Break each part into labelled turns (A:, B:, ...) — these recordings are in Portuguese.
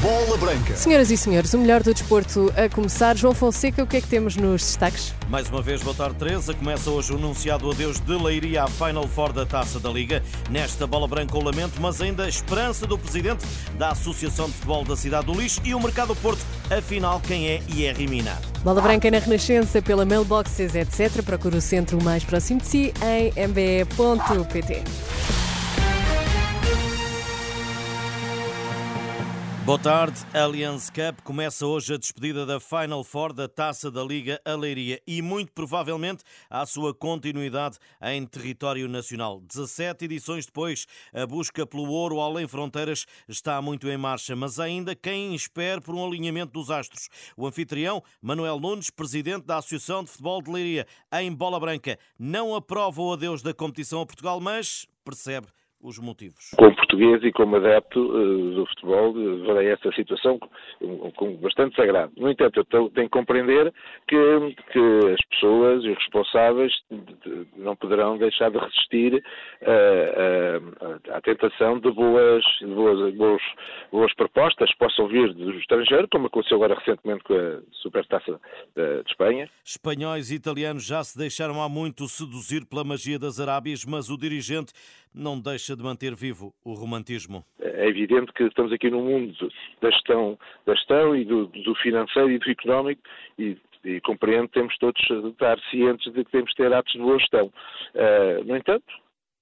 A: Bola Branca.
B: Senhoras e senhores, o melhor do desporto a começar. João Fonseca, o que é que temos nos destaques?
C: Mais uma vez, boa tarde, Teresa. Começa hoje o anunciado adeus de Leiria à Final Four da Taça da Liga. Nesta bola branca, o lamento, mas ainda a esperança do presidente da Associação de Futebol da Cidade do Lixo e o Mercado Porto. Afinal, quem é e é Rimina?
B: Bola branca na Renascença pela mailboxes, etc. Procure o centro mais próximo de si em mbe.pt.
C: Boa tarde. Allianz Cup começa hoje a despedida da Final Four da Taça da Liga Aleiria e muito provavelmente a sua continuidade em território nacional. 17 edições depois, a busca pelo ouro além fronteiras está muito em marcha, mas ainda quem espera por um alinhamento dos astros. O anfitrião, Manuel Nunes, presidente da Associação de Futebol de Leiria, em Bola Branca, não aprova o adeus da competição a Portugal, mas percebe os motivos.
D: Como português e como adepto uh, do futebol, uh, verei essa situação com, com, bastante sagrado. No entanto, eu tenho que compreender que, que as pessoas e os responsáveis não poderão deixar de resistir uh, à tentação de boas, de boas, boas, boas propostas que possam vir do estrangeiro, como aconteceu agora recentemente com a Supertaça de Espanha.
C: Espanhóis e italianos já se deixaram há muito seduzir pela magia das Arábias, mas o dirigente não deixa de manter vivo o romantismo.
D: É evidente que estamos aqui no mundo da gestão, da gestão e do, do financeiro e do económico e e compreendo que temos todos de estar cientes de que temos de ter atos de boa gestão. Uh, no entanto,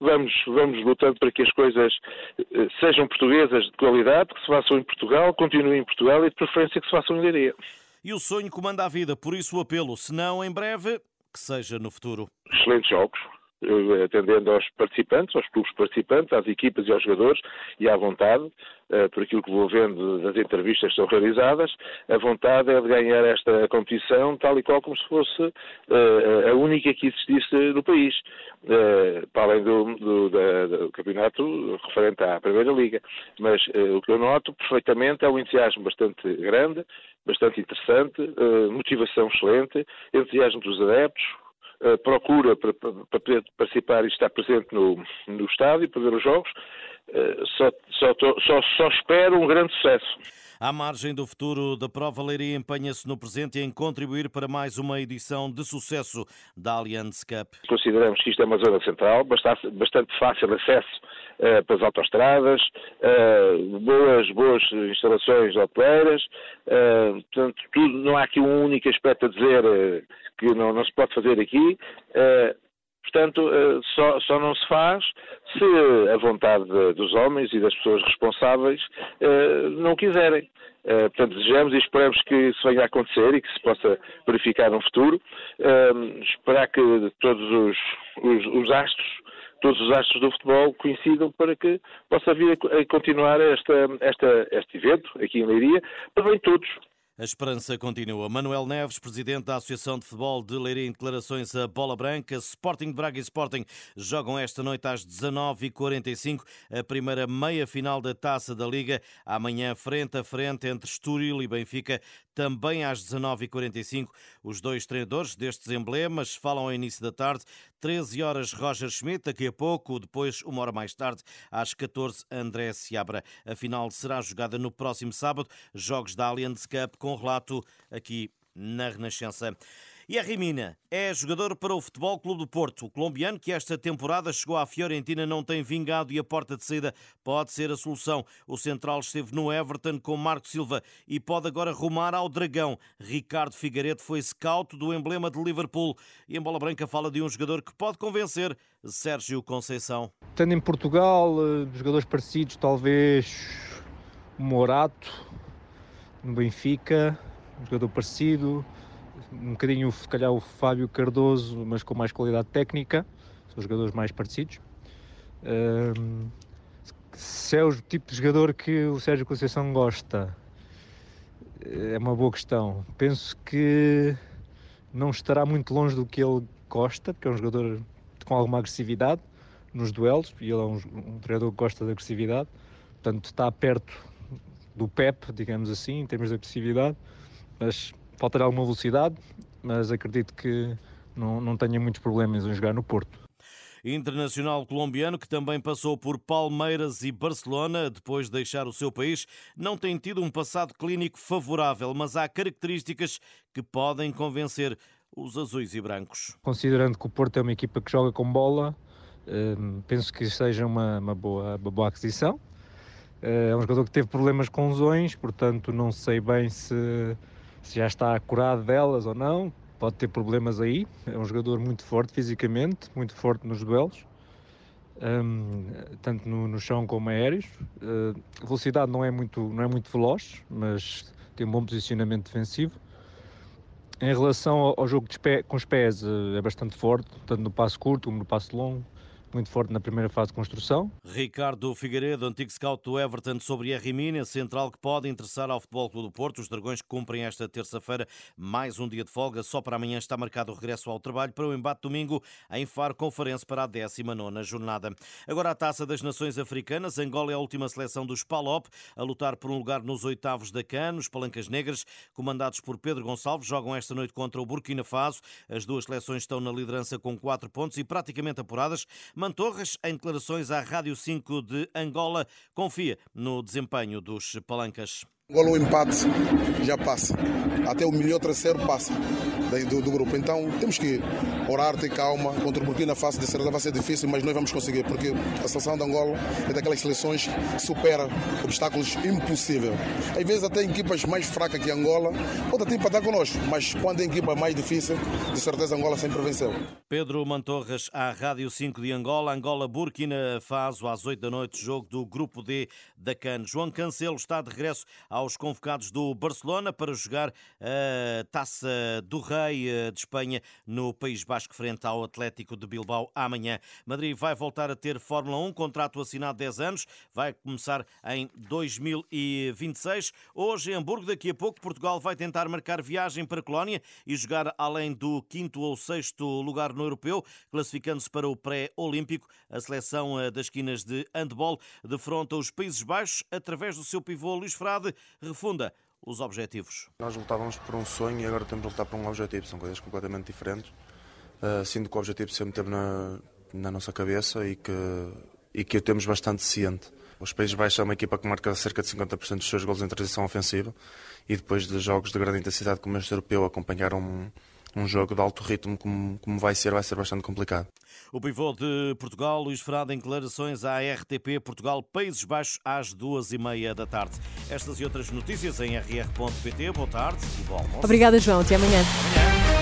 D: vamos, vamos lutando para que as coisas uh, sejam portuguesas de qualidade, que se façam em Portugal, continuem em Portugal e de preferência que se façam em Leiria.
C: E o sonho comanda a vida, por isso o apelo, se não em breve, que seja no futuro.
D: Excelentes jogos, eh, atendendo aos participantes, aos clubes participantes, às equipas e aos jogadores, e à vontade, eh, por aquilo que vou vendo das entrevistas que são realizadas, a vontade é de ganhar esta competição tal e qual como se fosse uh, a única que existisse no país, para além do, do, da, do, campeonato referente à Primeira Liga. Mas o que eu noto perfeitamente é um entusiasmo bastante grande, bastante interessante, motivação excelente, entusiasmo dos adeptos, eh, procura para, para, poder participar e estar presente no, no estádio para ver os jogos. Uh, só, só, só, só espero um grande sucesso.
C: À margem do futuro da prova, Leiria empenha-se no presente em contribuir para mais uma edição de sucesso da Allianz Cup.
D: Consideramos que isto é uma zona central, bastante, bastante fácil acesso uh, para as autostradas, uh, boas, boas instalações hoteleiras, uh, portanto, tudo, não há aqui um único aspecto a dizer que não, não se pode fazer aqui. Portanto, só, só, não se faz se a vontade dos homens e das pessoas responsáveis não quiserem. portanto, desejamos e esperamos que isso venha a acontecer e que se possa verificar no futuro. esperar que todos os, os, os astros todos os astros do futebol coincidam para que possa vir a continuar esta, esta, este evento aqui em Leiria, para bem todos.
C: A esperança continua. Manuel Neves, presidente da Associação de Futebol de Leiria, em declarações a Bola Branca. Sporting de Braga e Sporting jogam esta noite às 19h45 a primeira meia-final da Taça da Liga. Amanhã, frente a frente entre Estoril e Benfica, também às 19h45. Os dois treinadores destes emblemas falam ao início da tarde. 13 horas Roger Schmidt, daqui a pouco, depois, uma hora mais tarde, às 14 André Seabra. A final será jogada no próximo sábado. Jogos da Allianz Cup com relato aqui na Renascença. E a Rimina é jogador para o Futebol Clube do Porto. O colombiano que esta temporada chegou à Fiorentina não tem vingado e a porta de saída pode ser a solução. O central esteve no Everton com Marco Silva e pode agora rumar ao Dragão. Ricardo Figueiredo foi scout do emblema de Liverpool e em Bola Branca fala de um jogador que pode convencer Sérgio Conceição.
E: Tendo em Portugal eh, jogadores parecidos, talvez Morato, no Benfica, um jogador parecido um bocadinho, se calhar, o Fábio Cardoso, mas com mais qualidade técnica, são jogadores mais parecidos. Um, se é o tipo de jogador que o Sérgio Conceição gosta, é uma boa questão. Penso que não estará muito longe do que ele gosta, porque é um jogador com alguma agressividade nos duelos, e ele é um, um treinador que gosta de agressividade, portanto está perto do Pep, digamos assim, em termos de agressividade, mas faltará alguma velocidade, mas acredito que não, não tenha muitos problemas em jogar no Porto.
C: Internacional colombiano que também passou por Palmeiras e Barcelona depois de deixar o seu país, não tem tido um passado clínico favorável, mas há características que podem convencer os azuis e brancos.
E: Considerando que o Porto é uma equipa que joga com bola, hum, penso que seja uma, uma, boa, uma boa aquisição. Eh, é um jogador que teve problemas com lesões, portanto não sei bem se, se já está curado delas ou não. Pode ter problemas aí. É um jogador muito forte fisicamente, muito forte nos duelos, um, tanto no, no, chão como aéreos. Uh, velocidade não é muito não é muito veloz, mas tem um bom posicionamento defensivo. Em relação ao, ao jogo pé, com os pés, uh, é bastante forte, tanto no passo curto como no passo longo muito forte na primeira fase de construção.
C: Ricardo Figueiredo, antigo scout do Everton sobre Rimini, central que pode interessar ao Futebol Clube do Porto. Os Dragões cumprem esta terça-feira mais um dia de folga. Só para amanhã está marcado o regresso ao trabalho para o embate domingo em Faro Conferência para a 19 jornada. Agora a Taça das Nações Africanas. Angola é a última seleção dos PALOP a lutar por um lugar nos oitavos da CAN. Os Palancas Negras, comandados por Pedro Gonçalves, jogam esta noite contra o Burkina Faso. As duas seleções estão na liderança com quatro pontos e praticamente apuradas. Mantorras, em declarações à Rádio 5 de Angola, confia no desempenho dos palancas.
A: Angola o empate já passa. Até o melhor terceiro passa do, do, grupo. Então temos que orar, ter calma. Contra o Burkina Faso de certeza vai ser difícil, mas nós vamos conseguir, porque a seleção de Angola é daquelas seleções que supera obstáculos impossíveis. Às vezes até equipas mais fracas que Angola podem até empatar connosco, mas quando é equipa mais difícil, de certeza Angola sempre venceu.
C: Pedro Mantorras à Rádio 5 de Angola, Angola Burkina Faso às 8 da noite, jogo do grupo D da CAN. João Cancelo está de regresso ao aos convocados do Barcelona para jogar a Taça do Rei eh, de Espanha no País Basco frente ao Atlético de Bilbao amanhã. Madrid vai voltar a ter Fórmula 1, contrato assinado 10 anos, vai começar em 2026. Hoje em Hamburgo, daqui a pouco, Portugal vai tentar marcar viagem para Colónia e jogar além do quinto ou sexto lugar no europeu, classificando-se para o pré-olímpico. A seleção eh, das esquinas de handball defronta os Países Baixos através do seu pivô Luís Frade, refunda os objetivos.
F: Nós lutávamos por um sonho e agora temos de lutar por um objetivo, são coisas completamente diferentes. Uh, sinto que o objetivo sempre teve na, na nossa cabeça e que, e que o temos bastante ciente. Os Países Baixos é uma equipa que marca cerca de 50% dos seus gols em transição ofensiva e depois de jogos de grande intensidade como este europeu acompanhar um, jogo de alto ritmo como, como vai ser, vai ser bastante complicado.
C: O pivô de Portugal, Luís Ferrado, em declarações à RTP Portugal, Países Baixos, às duas e meia da tarde. Estas e outras notícias em rr.pt. Boa tarde e bom almoço.
B: Obrigada, João. Até amanhã. amanhã.